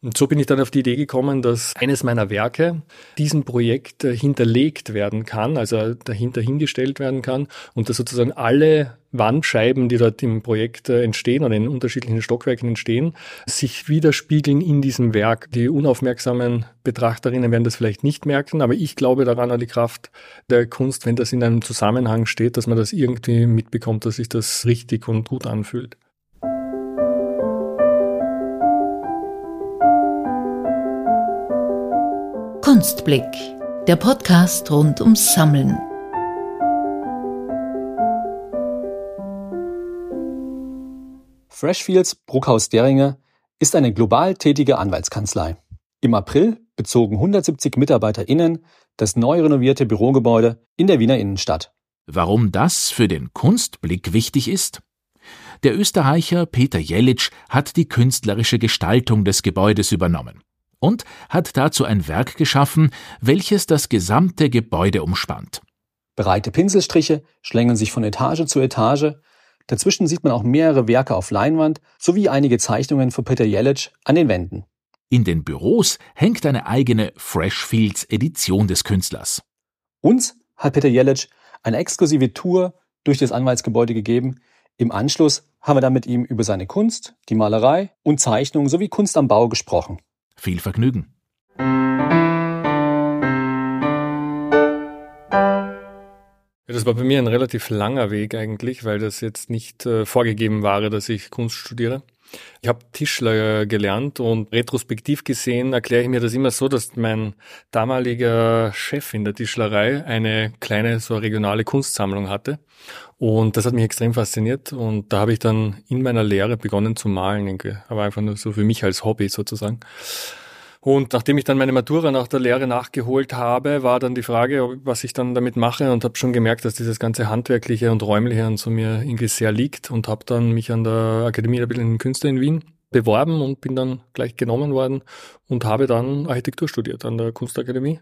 Und so bin ich dann auf die Idee gekommen, dass eines meiner Werke diesem Projekt äh, hinterlegt werden kann, also dahinter hingestellt werden kann und dass sozusagen alle Wandscheiben, die dort im Projekt äh, entstehen oder in unterschiedlichen Stockwerken entstehen, sich widerspiegeln in diesem Werk. Die unaufmerksamen Betrachterinnen werden das vielleicht nicht merken, aber ich glaube daran an die Kraft der Kunst, wenn das in einem Zusammenhang steht, dass man das irgendwie mitbekommt, dass sich das richtig und gut anfühlt. Kunstblick, der Podcast rund ums Sammeln. Freshfields Bruckhaus Deringer ist eine global tätige Anwaltskanzlei. Im April bezogen 170 MitarbeiterInnen das neu renovierte Bürogebäude in der Wiener Innenstadt. Warum das für den Kunstblick wichtig ist? Der Österreicher Peter Jelic hat die künstlerische Gestaltung des Gebäudes übernommen und hat dazu ein Werk geschaffen, welches das gesamte Gebäude umspannt. Breite Pinselstriche schlängeln sich von Etage zu Etage. Dazwischen sieht man auch mehrere Werke auf Leinwand sowie einige Zeichnungen von Peter Jelic an den Wänden. In den Büros hängt eine eigene Freshfields Edition des Künstlers. Uns hat Peter Jelic eine exklusive Tour durch das Anwaltsgebäude gegeben. Im Anschluss haben wir dann mit ihm über seine Kunst, die Malerei und Zeichnung sowie Kunst am Bau gesprochen. Viel Vergnügen. Ja, das war bei mir ein relativ langer Weg eigentlich, weil das jetzt nicht äh, vorgegeben war, dass ich Kunst studiere. Ich habe Tischler gelernt und retrospektiv gesehen erkläre ich mir das immer so, dass mein damaliger Chef in der Tischlerei eine kleine so regionale Kunstsammlung hatte. Und das hat mich extrem fasziniert. Und da habe ich dann in meiner Lehre begonnen zu malen, aber einfach nur so für mich als Hobby sozusagen. Und nachdem ich dann meine Matura nach der Lehre nachgeholt habe, war dann die Frage, was ich dann damit mache und habe schon gemerkt, dass dieses ganze Handwerkliche und Räumliche an so mir irgendwie sehr liegt und habe dann mich an der Akademie der Bildenden Künste in Wien beworben und bin dann gleich genommen worden und habe dann Architektur studiert an der Kunstakademie.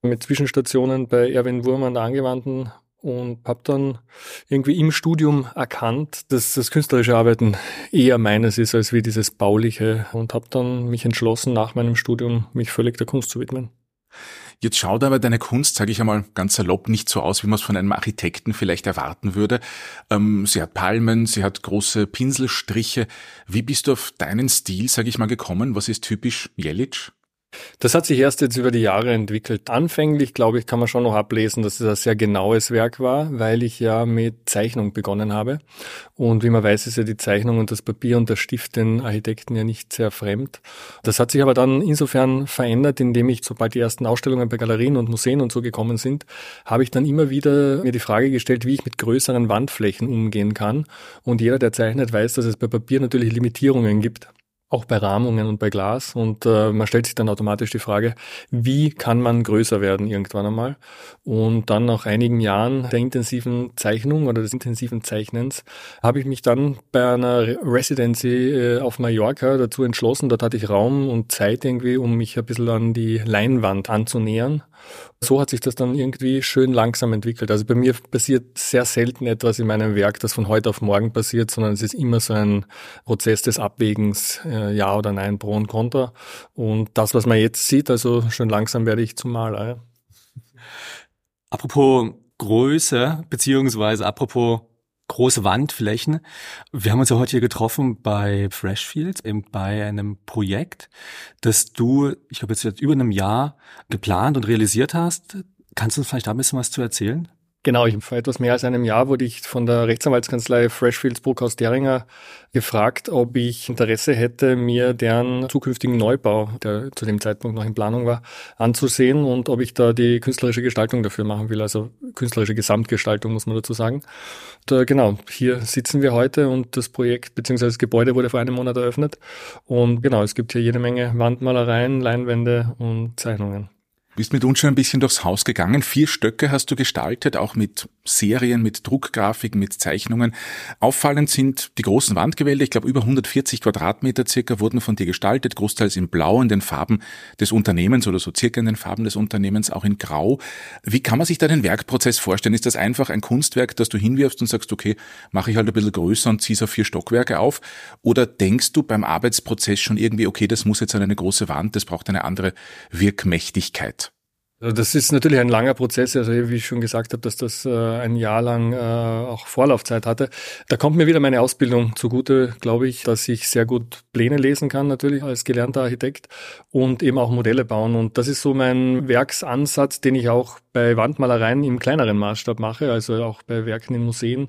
Mit Zwischenstationen bei Erwin Wurm an der angewandten und habe dann irgendwie im Studium erkannt, dass das künstlerische Arbeiten eher meines ist als wie dieses bauliche und habe dann mich entschlossen, nach meinem Studium mich völlig der Kunst zu widmen. Jetzt schaut aber deine Kunst, sage ich einmal ganz salopp, nicht so aus, wie man es von einem Architekten vielleicht erwarten würde. Ähm, sie hat Palmen, sie hat große Pinselstriche. Wie bist du auf deinen Stil, sage ich mal, gekommen? Was ist typisch Jelic? Das hat sich erst jetzt über die Jahre entwickelt. Anfänglich, glaube ich, kann man schon noch ablesen, dass es ein sehr genaues Werk war, weil ich ja mit Zeichnung begonnen habe. Und wie man weiß, ist ja die Zeichnung und das Papier und der Stift den Architekten ja nicht sehr fremd. Das hat sich aber dann insofern verändert, indem ich, sobald die ersten Ausstellungen bei Galerien und Museen und so gekommen sind, habe ich dann immer wieder mir die Frage gestellt, wie ich mit größeren Wandflächen umgehen kann. Und jeder, der zeichnet, weiß, dass es bei Papier natürlich Limitierungen gibt auch bei Rahmungen und bei Glas. Und äh, man stellt sich dann automatisch die Frage, wie kann man größer werden irgendwann einmal? Und dann nach einigen Jahren der intensiven Zeichnung oder des intensiven Zeichnens habe ich mich dann bei einer Residency äh, auf Mallorca dazu entschlossen. Dort hatte ich Raum und Zeit irgendwie, um mich ein bisschen an die Leinwand anzunähern. So hat sich das dann irgendwie schön langsam entwickelt. Also bei mir passiert sehr selten etwas in meinem Werk, das von heute auf morgen passiert, sondern es ist immer so ein Prozess des Abwägens, äh, ja oder nein, pro und contra. Und das, was man jetzt sieht, also schon langsam werde ich zum Maler. Apropos Größe, beziehungsweise apropos große Wandflächen. Wir haben uns ja heute hier getroffen bei Freshfields, eben bei einem Projekt, das du, ich glaube jetzt seit über einem Jahr geplant und realisiert hast. Kannst du uns vielleicht da ein bisschen was zu erzählen? Genau, ich, vor etwas mehr als einem Jahr wurde ich von der Rechtsanwaltskanzlei Freshfields Bruckhaus Deringer gefragt, ob ich Interesse hätte, mir deren zukünftigen Neubau, der zu dem Zeitpunkt noch in Planung war, anzusehen und ob ich da die künstlerische Gestaltung dafür machen will, also künstlerische Gesamtgestaltung muss man dazu sagen. Und, äh, genau, hier sitzen wir heute und das Projekt bzw. das Gebäude wurde vor einem Monat eröffnet und genau, es gibt hier jede Menge Wandmalereien, Leinwände und Zeichnungen. Bist mit uns schon ein bisschen durchs Haus gegangen. Vier Stöcke hast du gestaltet, auch mit Serien, mit Druckgrafiken, mit Zeichnungen. Auffallend sind die großen Wandgewälde. Ich glaube, über 140 Quadratmeter circa wurden von dir gestaltet, großteils in Blau, in den Farben des Unternehmens oder so circa in den Farben des Unternehmens, auch in Grau. Wie kann man sich da den Werkprozess vorstellen? Ist das einfach ein Kunstwerk, das du hinwirfst und sagst, okay, mache ich halt ein bisschen größer und zieh's auf vier Stockwerke auf? Oder denkst du beim Arbeitsprozess schon irgendwie, okay, das muss jetzt an eine große Wand, das braucht eine andere Wirkmächtigkeit? Also das ist natürlich ein langer Prozess, also wie ich schon gesagt habe, dass das äh, ein Jahr lang äh, auch Vorlaufzeit hatte. Da kommt mir wieder meine Ausbildung zugute, glaube ich, dass ich sehr gut Pläne lesen kann, natürlich als gelernter Architekt und eben auch Modelle bauen. Und das ist so mein Werksansatz, den ich auch bei Wandmalereien im kleineren Maßstab mache, also auch bei Werken in Museen,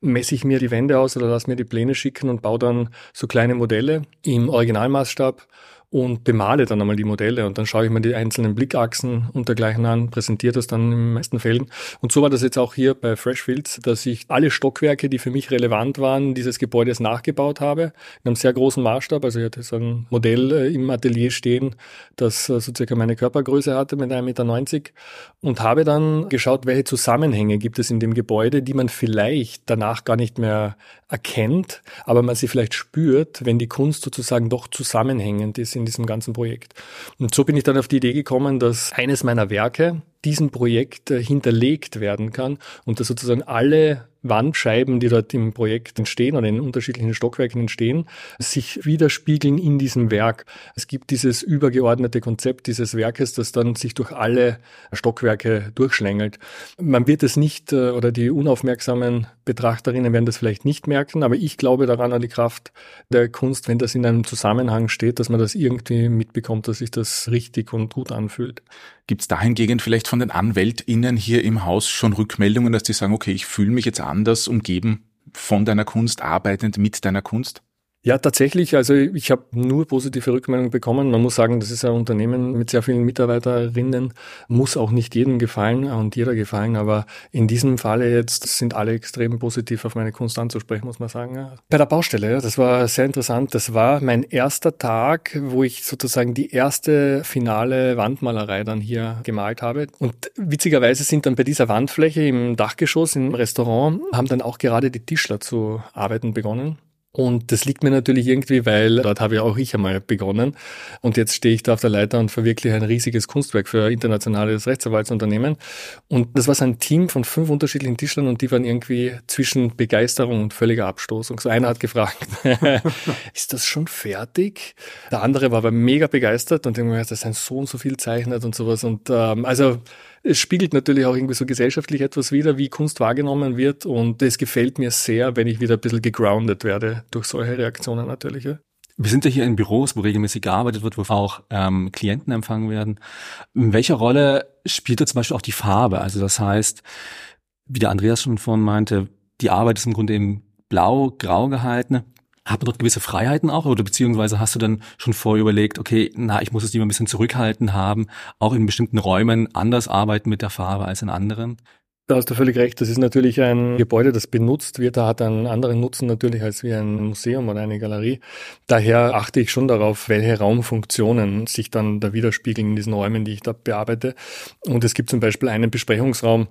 messe ich mir die Wände aus oder lasse mir die Pläne schicken und baue dann so kleine Modelle im Originalmaßstab und bemale dann einmal die Modelle und dann schaue ich mir die einzelnen Blickachsen und dergleichen an, präsentiere das dann in den meisten Fällen. Und so war das jetzt auch hier bei Freshfields, dass ich alle Stockwerke, die für mich relevant waren, dieses Gebäudes nachgebaut habe, in einem sehr großen Maßstab. Also ich hatte so ein Modell äh, im Atelier stehen, das äh, so circa meine Körpergröße hatte mit 1,90 Meter und habe dann geschaut, welche Zusammenhänge gibt es in dem Gebäude, die man vielleicht danach gar nicht mehr erkennt, aber man sie vielleicht spürt, wenn die Kunst sozusagen doch zusammenhängend ist in diesem ganzen Projekt. Und so bin ich dann auf die Idee gekommen, dass eines meiner Werke diesem Projekt äh, hinterlegt werden kann und dass sozusagen alle Wandscheiben, die dort im Projekt entstehen oder in unterschiedlichen Stockwerken entstehen, sich widerspiegeln in diesem Werk. Es gibt dieses übergeordnete Konzept dieses Werkes, das dann sich durch alle Stockwerke durchschlängelt. Man wird es nicht äh, oder die unaufmerksamen Betrachterinnen werden das vielleicht nicht merken, aber ich glaube daran an die Kraft der Kunst, wenn das in einem Zusammenhang steht, dass man das irgendwie mitbekommt, dass sich das richtig und gut anfühlt. Gibt es dahingegen vielleicht von den AnwältInnen hier im Haus schon Rückmeldungen, dass die sagen, okay, ich fühle mich jetzt anders umgeben von deiner Kunst, arbeitend mit deiner Kunst? Ja, tatsächlich. Also ich habe nur positive Rückmeldungen bekommen. Man muss sagen, das ist ein Unternehmen mit sehr vielen Mitarbeiterinnen, muss auch nicht jedem gefallen und jeder gefallen, aber in diesem Falle jetzt sind alle extrem positiv auf meine Kunst anzusprechen, muss man sagen. Bei der Baustelle, das war sehr interessant. Das war mein erster Tag, wo ich sozusagen die erste finale Wandmalerei dann hier gemalt habe. Und witzigerweise sind dann bei dieser Wandfläche im Dachgeschoss im Restaurant haben dann auch gerade die Tischler zu arbeiten begonnen. Und das liegt mir natürlich irgendwie, weil dort habe ja auch ich einmal begonnen. Und jetzt stehe ich da auf der Leiter und verwirkliche ein riesiges Kunstwerk für internationales Rechtsanwaltsunternehmen. Und das war so ein Team von fünf unterschiedlichen Tischlern und die waren irgendwie zwischen Begeisterung und völliger Abstoßung. So einer hat gefragt, ist das schon fertig? Der andere war aber mega begeistert und irgendwie, das sind so und so viel zeichnet und sowas. Und ähm, also es spiegelt natürlich auch irgendwie so gesellschaftlich etwas wider, wie Kunst wahrgenommen wird. Und es gefällt mir sehr, wenn ich wieder ein bisschen gegroundet werde durch solche Reaktionen natürlich. Ja. Wir sind ja hier in Büros, wo regelmäßig gearbeitet wird, wo auch ähm, Klienten empfangen werden. In welcher Rolle spielt da zum Beispiel auch die Farbe? Also das heißt, wie der Andreas schon vorhin meinte, die Arbeit ist im Grunde eben blau, grau gehalten. Hat man dort gewisse Freiheiten auch oder beziehungsweise hast du dann schon vorher überlegt, okay, na, ich muss es lieber ein bisschen zurückhalten haben, auch in bestimmten Räumen anders arbeiten mit der Farbe als in anderen? Da hast du völlig recht. Das ist natürlich ein Gebäude, das benutzt wird. Da hat einen anderen Nutzen natürlich als wie ein Museum oder eine Galerie. Daher achte ich schon darauf, welche Raumfunktionen sich dann da widerspiegeln in diesen Räumen, die ich da bearbeite. Und es gibt zum Beispiel einen Besprechungsraum,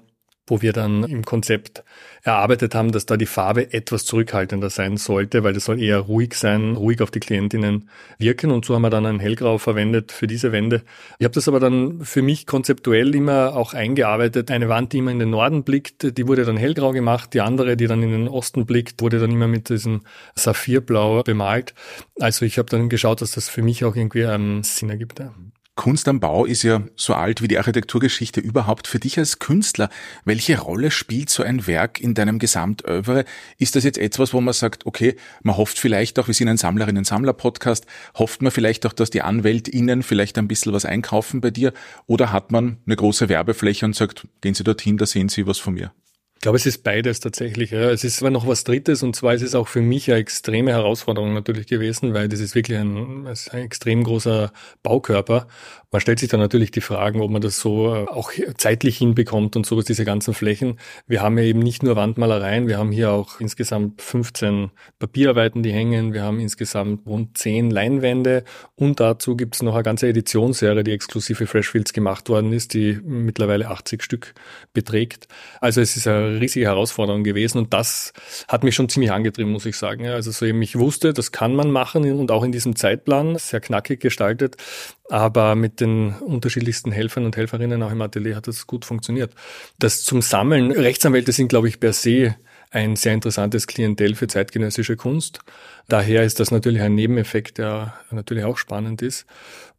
wo wir dann im Konzept erarbeitet haben, dass da die Farbe etwas zurückhaltender sein sollte, weil das soll eher ruhig sein, ruhig auf die Klientinnen wirken. Und so haben wir dann ein Hellgrau verwendet für diese Wände. Ich habe das aber dann für mich konzeptuell immer auch eingearbeitet. Eine Wand, die immer in den Norden blickt, die wurde dann hellgrau gemacht. Die andere, die dann in den Osten blickt, wurde dann immer mit diesem Saphirblau bemalt. Also ich habe dann geschaut, dass das für mich auch irgendwie einen Sinn ergibt. Kunst am Bau ist ja so alt wie die Architekturgeschichte überhaupt. Für dich als Künstler, welche Rolle spielt so ein Werk in deinem Gesamtövre? Ist das jetzt etwas, wo man sagt, okay, man hofft vielleicht auch, wir sind ein Sammlerinnen-Sammler-Podcast, hofft man vielleicht auch, dass die AnwältInnen vielleicht ein bisschen was einkaufen bei dir? Oder hat man eine große Werbefläche und sagt, gehen Sie dorthin, da sehen Sie was von mir? Ich glaube, es ist beides tatsächlich. Ja. Es ist aber noch was Drittes und zwar ist es auch für mich eine extreme Herausforderung natürlich gewesen, weil das ist wirklich ein, ein extrem großer Baukörper. Man stellt sich dann natürlich die Fragen, ob man das so äh, auch zeitlich hinbekommt und sowas, diese ganzen Flächen. Wir haben ja eben nicht nur Wandmalereien, wir haben hier auch insgesamt 15 Papierarbeiten, die hängen. Wir haben insgesamt rund 10 Leinwände und dazu gibt es noch eine ganze Editionsserie, die exklusiv für Freshfields gemacht worden ist, die mittlerweile 80 Stück beträgt. Also es ist riesige Herausforderung gewesen und das hat mich schon ziemlich angetrieben, muss ich sagen. Also so eben, ich wusste, das kann man machen und auch in diesem Zeitplan, sehr knackig gestaltet, aber mit den unterschiedlichsten Helfern und Helferinnen auch im Atelier hat das gut funktioniert. Das zum Sammeln, Rechtsanwälte sind, glaube ich, per se ein sehr interessantes Klientel für zeitgenössische Kunst. Daher ist das natürlich ein Nebeneffekt, der natürlich auch spannend ist.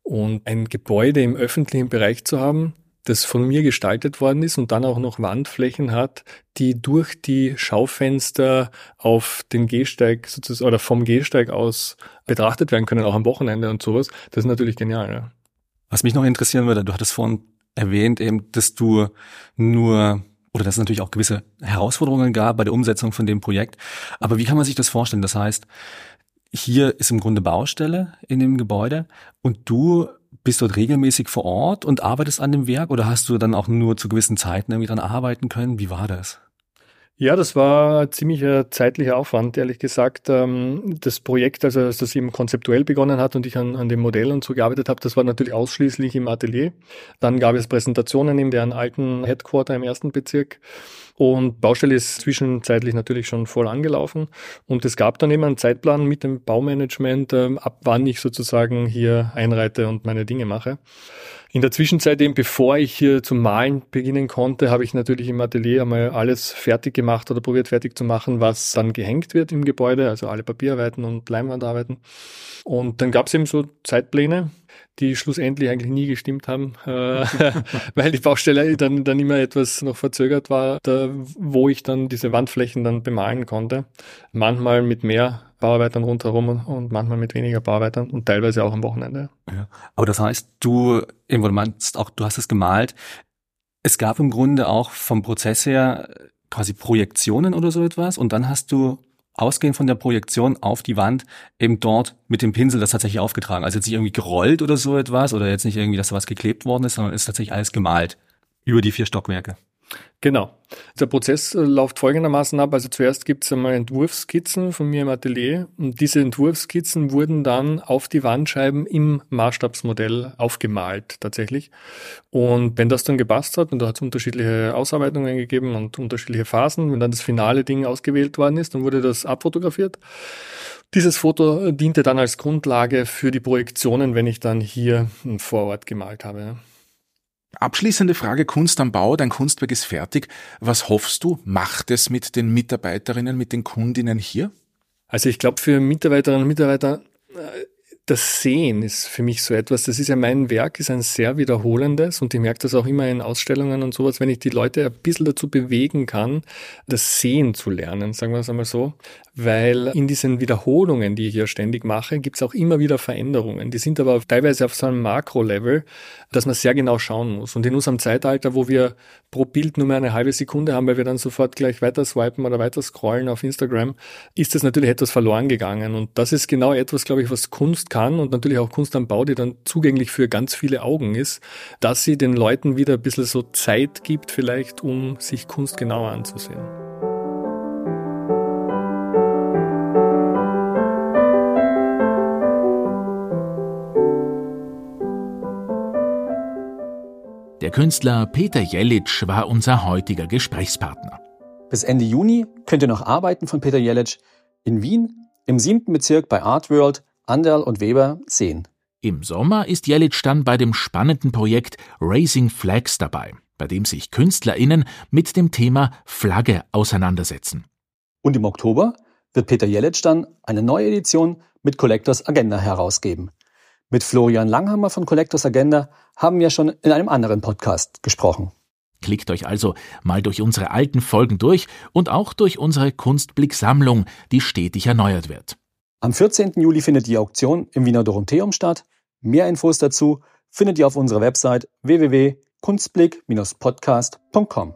Und ein Gebäude im öffentlichen Bereich zu haben, das von mir gestaltet worden ist und dann auch noch Wandflächen hat, die durch die Schaufenster auf den Gehsteig sozusagen oder vom Gehsteig aus betrachtet werden können, auch am Wochenende und sowas. Das ist natürlich genial. Ja. Was mich noch interessieren würde, du hattest vorhin erwähnt eben, dass du nur oder dass es natürlich auch gewisse Herausforderungen gab bei der Umsetzung von dem Projekt. Aber wie kann man sich das vorstellen? Das heißt, hier ist im Grunde Baustelle in dem Gebäude und du bist dort regelmäßig vor Ort und arbeitest an dem Werk oder hast du dann auch nur zu gewissen Zeiten irgendwie dran arbeiten können? Wie war das? Ja, das war ziemlicher zeitlicher Aufwand, ehrlich gesagt. Ähm, das Projekt, also als das eben konzeptuell begonnen hat und ich an, an dem Modell und so gearbeitet habe, das war natürlich ausschließlich im Atelier. Dann gab es Präsentationen in deren alten Headquarter im ersten Bezirk. Und Baustelle ist zwischenzeitlich natürlich schon voll angelaufen. Und es gab dann eben einen Zeitplan mit dem Baumanagement, ähm, ab wann ich sozusagen hier einreite und meine Dinge mache. In der Zwischenzeit, eben bevor ich hier zum Malen beginnen konnte, habe ich natürlich im Atelier einmal alles fertig gemacht oder probiert fertig zu machen, was dann gehängt wird im Gebäude, also alle Papierarbeiten und Leinwandarbeiten. Und dann gab es eben so Zeitpläne, die schlussendlich eigentlich nie gestimmt haben, äh, weil die Baustelle dann, dann immer etwas noch verzögert war, da, wo ich dann diese Wandflächen dann bemalen konnte. Manchmal mit mehr Bauarbeitern rundherum und manchmal mit weniger Bauarbeitern und teilweise auch am Wochenende. Ja. Aber das heißt, du, irgendwo du meinst auch, du hast es gemalt. Es gab im Grunde auch vom Prozess her quasi Projektionen oder so etwas und dann hast du ausgehend von der Projektion auf die Wand eben dort mit dem Pinsel das tatsächlich aufgetragen. Also jetzt nicht irgendwie gerollt oder so etwas oder jetzt nicht irgendwie, dass da was geklebt worden ist, sondern ist tatsächlich alles gemalt über die vier Stockwerke. Genau. Der Prozess äh, läuft folgendermaßen ab. Also zuerst gibt es einmal Entwurfskizzen von mir im Atelier und diese Entwurfskizzen wurden dann auf die Wandscheiben im Maßstabsmodell aufgemalt tatsächlich. Und wenn das dann gepasst hat, und da hat es unterschiedliche Ausarbeitungen gegeben und unterschiedliche Phasen, wenn dann das finale Ding ausgewählt worden ist, dann wurde das abfotografiert. Dieses Foto diente dann als Grundlage für die Projektionen, wenn ich dann hier vor Ort gemalt habe. Abschließende Frage Kunst am Bau, dein Kunstwerk ist fertig. Was hoffst du, macht es mit den Mitarbeiterinnen, mit den Kundinnen hier? Also ich glaube, für Mitarbeiterinnen und Mitarbeiter äh, das Sehen ist für mich so etwas, das ist ja mein Werk, ist ein sehr wiederholendes und ich merke das auch immer in Ausstellungen und sowas, wenn ich die Leute ein bisschen dazu bewegen kann, das Sehen zu lernen, sagen wir es einmal so, weil in diesen Wiederholungen, die ich ja ständig mache, gibt es auch immer wieder Veränderungen. Die sind aber teilweise auf so einem Makro-Level, dass man sehr genau schauen muss. Und in unserem Zeitalter, wo wir pro Bild nur mehr eine halbe Sekunde haben, weil wir dann sofort gleich weiter swipen oder weiter scrollen auf Instagram, ist das natürlich etwas verloren gegangen. Und das ist genau etwas, glaube ich, was Kunst kann und natürlich auch Kunst am Bau, die dann zugänglich für ganz viele Augen ist, dass sie den Leuten wieder ein bisschen so Zeit gibt, vielleicht, um sich Kunst genauer anzusehen. Der Künstler Peter Jelic war unser heutiger Gesprächspartner. Bis Ende Juni könnt ihr noch Arbeiten von Peter Jelic in Wien im siebten Bezirk bei Artworld, Anderl und Weber sehen. Im Sommer ist Jelic dann bei dem spannenden Projekt Raising Flags dabei, bei dem sich KünstlerInnen mit dem Thema Flagge auseinandersetzen. Und im Oktober wird Peter Jelic dann eine neue Edition mit Collectors Agenda herausgeben. Mit Florian Langhammer von Collectors Agenda haben wir schon in einem anderen Podcast gesprochen. Klickt euch also mal durch unsere alten Folgen durch und auch durch unsere Kunstblick-Sammlung, die stetig erneuert wird. Am 14. Juli findet die Auktion im Wiener Dorotheum statt. Mehr Infos dazu findet ihr auf unserer Website www.kunstblick-podcast.com.